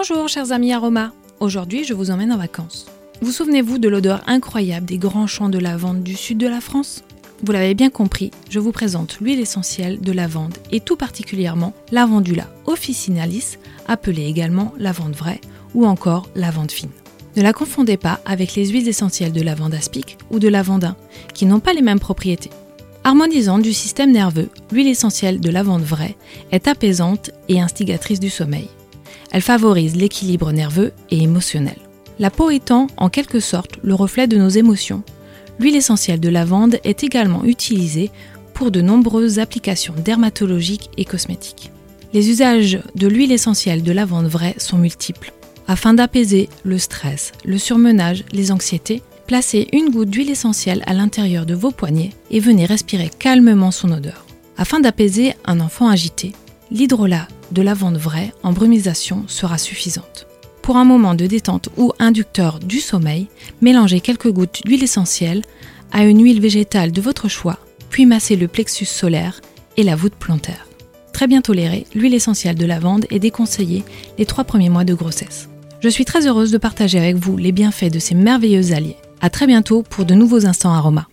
Bonjour chers amis aromas, aujourd'hui je vous emmène en vacances. Vous souvenez-vous de l'odeur incroyable des grands champs de lavande du sud de la France? Vous l'avez bien compris, je vous présente l'huile essentielle de lavande et tout particulièrement lavandula officinalis, appelée également lavande vraie ou encore lavande fine. Ne la confondez pas avec les huiles essentielles de lavande aspic ou de lavandin, qui n'ont pas les mêmes propriétés. Harmonisante du système nerveux, l'huile essentielle de lavande vraie est apaisante et instigatrice du sommeil. Elle favorise l'équilibre nerveux et émotionnel. La peau étant en quelque sorte le reflet de nos émotions, l'huile essentielle de lavande est également utilisée pour de nombreuses applications dermatologiques et cosmétiques. Les usages de l'huile essentielle de lavande vraie sont multiples. Afin d'apaiser le stress, le surmenage, les anxiétés, placez une goutte d'huile essentielle à l'intérieur de vos poignets et venez respirer calmement son odeur. Afin d'apaiser un enfant agité, l'hydrolat de lavande vraie en brumisation sera suffisante. Pour un moment de détente ou inducteur du sommeil, mélangez quelques gouttes d'huile essentielle à une huile végétale de votre choix, puis massez le plexus solaire et la voûte plantaire. Très bien tolérée, l'huile essentielle de lavande est déconseillée les trois premiers mois de grossesse. Je suis très heureuse de partager avec vous les bienfaits de ces merveilleux alliés. À très bientôt pour de nouveaux instants aromas.